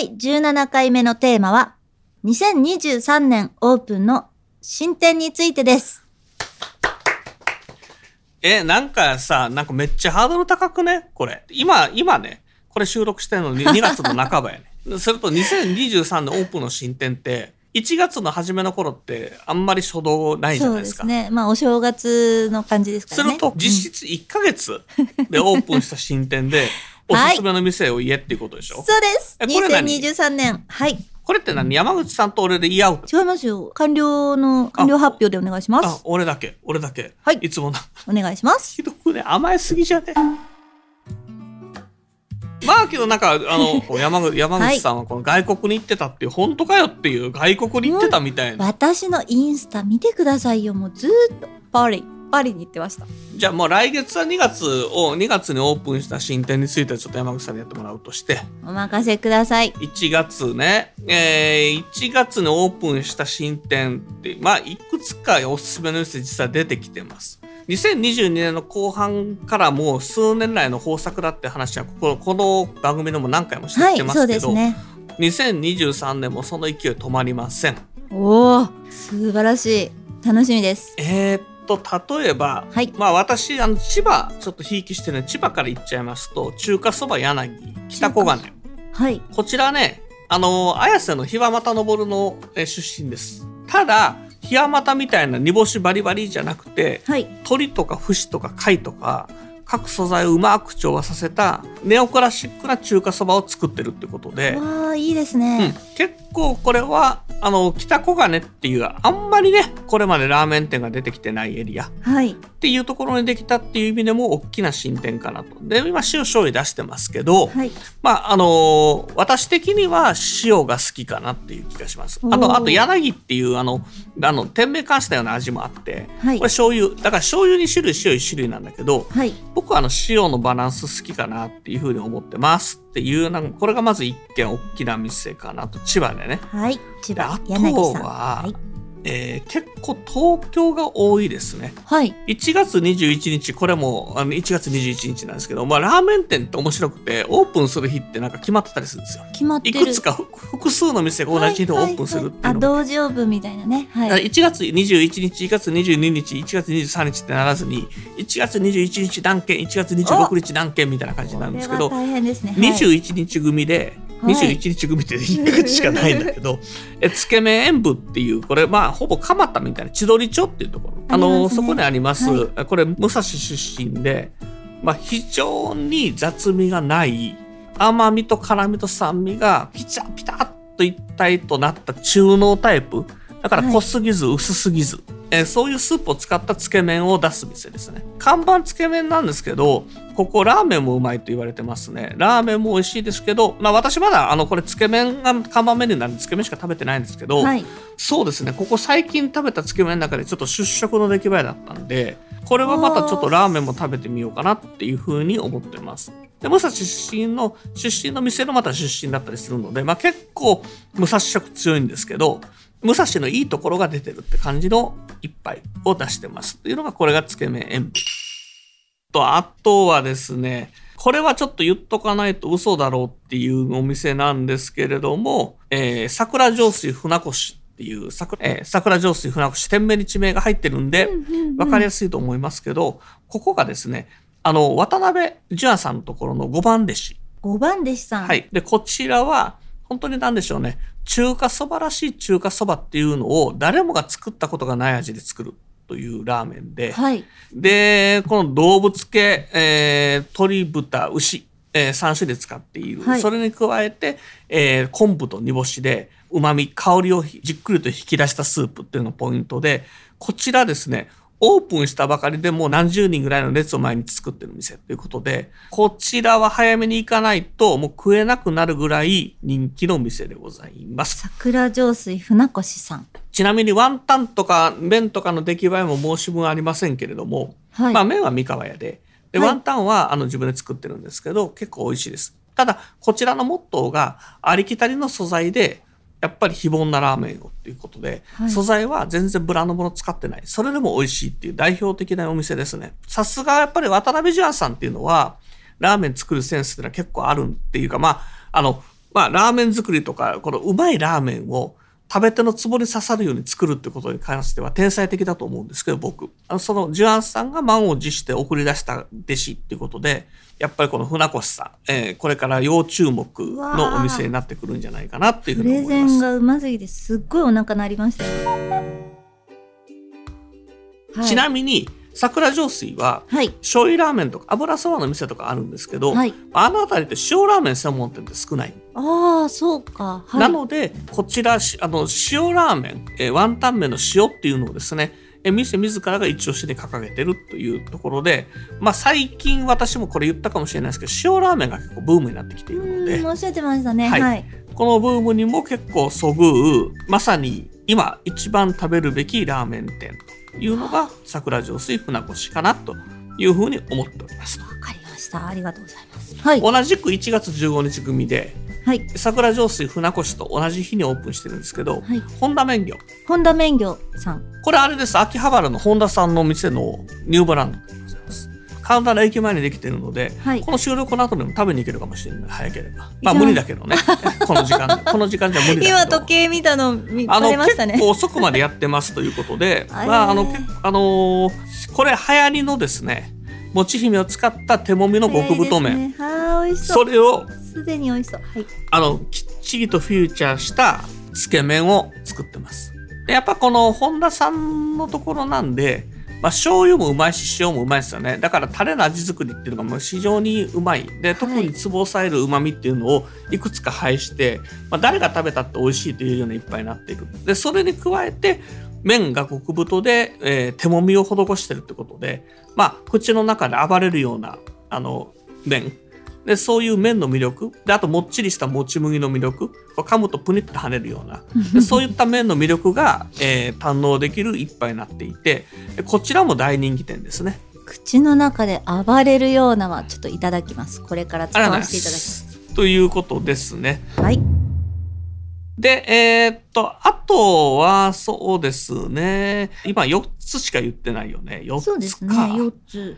第17回目のテーマは2023年オープンの進展についてですえなんかさなんかめっちゃハードル高くね？これ今今ねこれ収録してるのに 2月の半ばやねそれと2023年オープンの進展って1月の初めの頃ってあんまり初動ないじゃないですか。そうですね。まあお正月の感じですからね。すると実質1ヶ月でオープンした新店で、おすすめの店を言えっていうことでしょ、そうです。えこれ何？2023年。はい。これって何？山口さんと俺で言い合う？違いますよ。完了の、完了発表でお願いしまあす。俺だけ。俺だけ、はい。いつもな。お願いします。ひどくね。甘えすぎじゃね？まあけどなんかあの 山口山口さんはこの外国に行ってたっていう、本当かよっていう外国に行ってたみたいな、私のインスタ見てくださいよ。もうずーっと。パリ、パリに行ってました。じゃあもう来月は2月を2月にオープンした新店についてちょっと山口さんにやってもらうとしてお任せください。1月ね、えー、1月にオープンした新店ってまあいくつかおすすめの店実は出てきてます2022年の後半からもう数年来の豊作だって話はこの番組でも何回もしてまそうすけど、ですね。2023年もその勢い止まりませんおお、素晴らしい。楽しみです。えーっと例えば、はいまあ私あの千葉ちょっとひいきしてるので千葉から行っちゃいますと中華そば柳北小金はい。こちらね、あの、綾瀬の檜俣昇のえー出身です。ただ、檜俣みたいな煮干しバリバリじゃなくて、はい。鶏とか節とか貝とか、各素材をうまく調和させたネオクラシックな中華そばを作ってるってことで、わあ、いいですうんね。、結構これは、あの、北小金っていう、あんまりね、これまでラーメン店が出てきてないエリアはい。っていうところにできたっていう意味でも大きな進展かなと。で、今塩醤油出してますけど、はい。まあ、あのー私的には塩が好きかなっていう気がします。あと、あと柳っていう、あの、あの、店名関したような味もあって、はいこれ醤油、だから醤油2種類、塩1種類なんだけど、はい。僕はあの、塩のバランス好きかなっていうふうに思ってますっていう、なんかこれがまず一軒大きな店かなと、千葉でね。はい。千葉柳さん。は、はい。えー結構東京が多いですね。はい。1月21日、これもあの1月21日なんですけど、まあ、ラーメン店って面白くて、オープンする日ってなんか決まってたりするんですよ。決まってる。いくつかふ複数の店が同じ日にオープンするっていうあ、のが。同時オープンみたいなね。はい。1月21日、1月22日、1月23日ってならずに、1月21日何件、1月26日何件みたいな感じになるんですけど大変ですね。はい21日組で、はい21日組って1ヶ月しかないんだけど、えつけ麺演舞っていう、これ、まあ、ほぼ蒲田みたいな千鳥町っていうところ。あねそこにあります、はこれ、武蔵出身で、まあ、非常に雑味がない、甘みと辛みと酸味がピチャピタッと一体となった中濃タイプ。だから濃すぎず薄すぎず、えーそういうスープを使ったつけ麺を出す店ですね。看板つけ麺なんですけど、ここラーメンもうまいと言われてますね。ラーメンも美味しいですけど、まあ私まだあのこれつけ麺が看板メニューなんでつけ麺しか食べてないんですけど、はい。そうですね、ここ最近食べたつけ麺の中でちょっと出色の出来栄えだったんで、これはまたちょっとラーメンも食べてみようかなっていうふうに思ってます。で、武蔵出身の、出身の店のまた出身だったりするので、まあ結構武蔵色強いんですけど、武蔵のいいところが出てるって感じの一杯を出してますっていうのが、これがつけ麺塩分。と、あとはですね、これはちょっと言っとかないと嘘だろうっていうお店なんですけれども、えー、桜上水船越っていう桜、えー桜上水船越店名に地名が入ってるんで、わかりやすいと思いますけど、ここがですね、あの、渡辺淳さんのところの5番弟子。5番弟子さん。はい。で、こちらは、本当に何でしょうね。中華そばらしい中華そばっていうのを誰もが作ったことがない味で作るというラーメンで、はい。で、この動物系、えー鶏、豚、牛、え3種類使っている。はいそれに加えて、えー昆布と煮干しで、旨味、香りをじっくりと引き出したスープっていうのがポイントで、こちらですね、オープンしたばかりでもう何十人ぐらいの列を毎日作ってる店ということで、こちらは早めに行かないともう食えなくなるぐらい人気の店でございます。桜上水船越さん。ちなみにワンタンとか麺とかの出来栄えも申し分ありませんけれども、はい。まあ麺は三河屋で、で、はいワンタンはあの自分で作ってるんですけど、結構美味しいです。ただ、こちらのモットーがありきたりの素材で、やっぱり非凡なラーメンをっていうことで、はい素材は全然ブランドもの使ってない。それでも美味しいっていう代表的なお店ですね。さすがやっぱり渡辺ジュアンさんっていうのは、ラーメン作るセンスっていうのは結構あるっていうか、まあ、あの、まあ、ラーメン作りとか、このうまいラーメンを食べ手のツボに刺さるように作るってことに関しては天才的だと思うんですけど、僕。あのその、ジュアンさんが満を持して送り出した弟子っていうことで、やっぱりこの船越さん、えーこれから要注目のお店になってくるんじゃないかなっていうふプうに思います。レゼンがうますぎてすっごいお腹鳴りましたよ。はい、ちなみに、桜上水は、はい。醤油ラーメンとか油そばの店とかあるんですけど、はい。あの辺りって塩ラーメン専門店って少ない。ああ、そうか。はい。なので、こちら、しあの、塩ラーメン、えーワンタン麺の塩っていうのをですね、えー店自らが一押しに掲げてるというところで、まあ最近私もこれ言ったかもしれないですけど、塩ラーメンが結構ブームになってきているのでうん、、おっしゃってましたね。ははいい。このブームにも結構そぐう、まさに今一番食べるべきラーメン店というのが桜上水船越かなというふうに思っております。わかりました。ありがとうございます。はい。同じく1月15日組で、はい。桜上水船越と同じ日にオープンしてるんですけど、はい。本田麺業。本田麺業さん。これあれです。秋葉原の本田さんの店のニューブランドでございます。神田の駅前にできてるので、はいこの収録の後でも食べに行けるかもしれない。早ければ。まあ無理だけどね。この時間で。この時間じゃ無理だけど。今時計見たの見ましたね結。構遅くまでやってますということで、まああのあのーこれ流行りのですね、もち姫を使った手もみの極太麺、そ。れをすでに美味しそう。はい。あのきっちりとフューチャーしたつけ麺を作ってます。でやっぱこの本田さんのところなんで、まあ、醤油もうまいし塩もうまいですよね。だからタレの味作りっていうのがもう非常にうまい。で特にツボを抑えるうまみっていうのをいくつか配して、まあ、誰が食べたって美味しいというような一杯になっているでそれに加えて麺が極太で、えー手もみを施してるってことで、まあ、口の中で暴れるようなあの麺でそういう麺の魅力であともっちりしたもち麦の魅力噛むとプニッと跳ねるようなでそういった麺の魅力が、えー堪能できる一杯になっていてでこちらも大人気店ですね。口の中で暴れるようなはちょっといただきます。これから使わせていただきます。す。ということですね。はい。で、えーっと、あとは、そうですね。今4つしか言ってないよね。4つか。そうですね。4つ。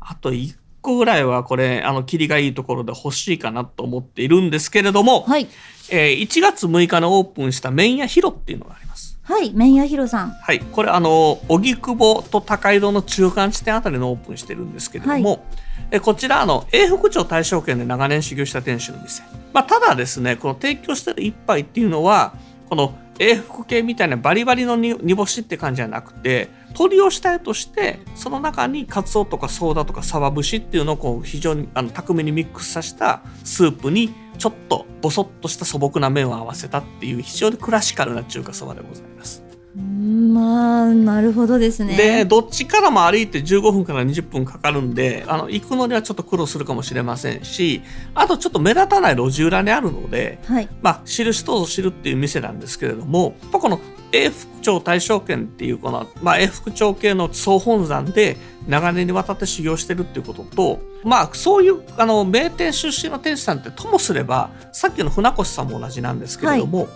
あと1個ぐらいはこれ、あの、切りがいいところで欲しいかなと思っているんですけれども、はい。えー1月6日のオープンした麺屋ヒロっていうのがあります。はい。麺屋ひろさん。はい。これ、あの、荻窪と高井戸の中間地点あたりのオープンしてるんですけれども、えこちら、あの、永福町大正圏で長年修行した店主の店。まあ、ただですね、この提供してる一杯っていうのは、この英福系みたいなバリバリの煮干しって感じじゃなくて、鶏を主体として、その中にカツオとかソーダとかサバ節っていうのをこう非常にあの巧みにミックスさせたスープにちょっとボソッとした素朴な麺を合わせたっていう非常にクラシカルな中華そばでございます。まあ、なるほどですね。で、どっちからも歩いて15分から20分かかるんで、あの、行くのにはちょっと苦労するかもしれませんし、あとちょっと目立たない路地裏にあるので、はい。まあ、知る人ぞ知るっていう店なんですけれども、やっぱこの永福町大正圏っていうこの、まあ、永福町系の総本山で長年にわたって修行してるっていうことと、まあ、そういう、あの、名店出身の店主さんってともすれば、さっきの船越さんも同じなんですけれども、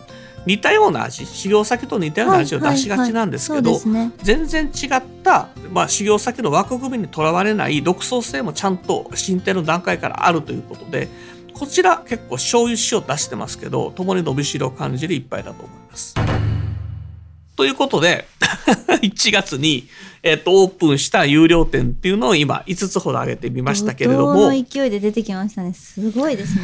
似たような味、修行先と似たような味を出しがちなんですけど、はいはいはい全然違った、まあ、修行先の枠組みにとらわれない独創性もちゃんと進展の段階からあるということでこちら結構醤油塩出してますけど共に伸びしろを感じる一杯だと思います。ということで 1月に、えっとオープンした有料店っていうのを今5つほど挙げてみましたけれども勢いで出てきましたね。すごいですね。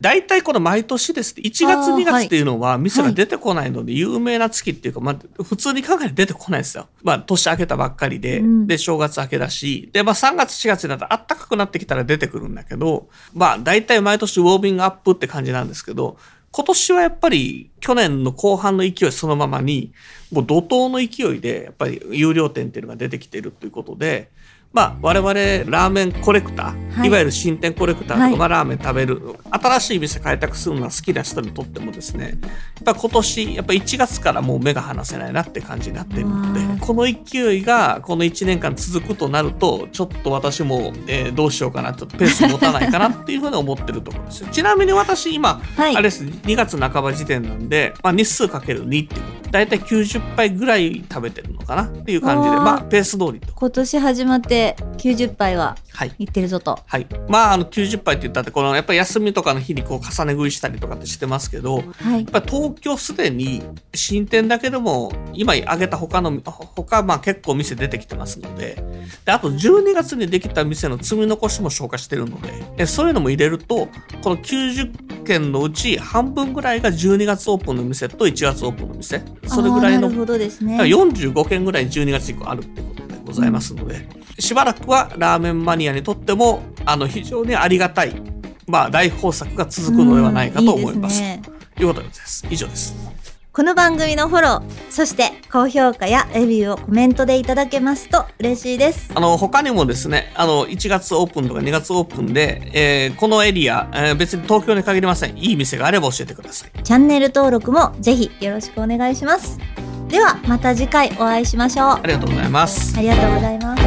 大体この毎年ですね1月あー2月っていうのは店が出てこないので有名な月っていうか、まあ、普通に考えて出てこないですよ。まあ年明けたばっかりで、うん。で正月明けだしで、まあ、3月4月になったら暖かくなってきたら出てくるんだけどまあ大体毎年ウォーミングアップって感じなんですけど今年はやっぱり去年の後半の勢いそのままに、もう怒涛の勢いで、やっぱり有料店っていうのが出てきているということで、まあ、我々ラーメンコレクター、はい、いわゆる新店コレクターとかラーメン食べる、はい、新しい店開拓するのが好きな人にとってもですね。やっぱ今年やっぱ1月からもう目が離せないなって感じになっているのでこの勢いがこの1年間続くとなるとちょっと私も、えー、どうしようかなちょっとペース持たないかなっていうふうに思ってるところですちなみに私今、はい、あれです2月半ば時点なんで、まあ、日数かける2っていう大体90杯ぐらい食べてるのかなっていう感じでまあペース通りと。今年始まって90杯はい。ってるぞと、はい、まああの90杯って言ったってこのやっぱり休みとかの日にこう重ね食いしたりとかってしてますけど、はい、やっぱ東京すでに新店だけでも今挙げた他の他まあ結構店出てきてますのでであと12月にできた店の積み残しも消化してるのででそういうのも入れるとこの90件のうち半分ぐらいが12月オープンの店と1月オープンの店。それぐらいの、なるほどですね、45件ぐらい12月以降あるってことでございますので、うん、しばらくはラーメンマニアにとってもあの非常にありがたい、まあ、大豊作が続くのではないかと思います。うん、いいですね、ということです。以上です。この番組のフォロー、そして高評価やレビューをコメントでいただけますと嬉しいです。あの、他にもですね、あの、1月オープンとか2月オープンで、えー、このエリア、えー、別に東京に限りません。いい店があれば教えてください。チャンネル登録もぜひよろしくお願いします。では、また次回お会いしましょう。ありがとうございます。ありがとうございます。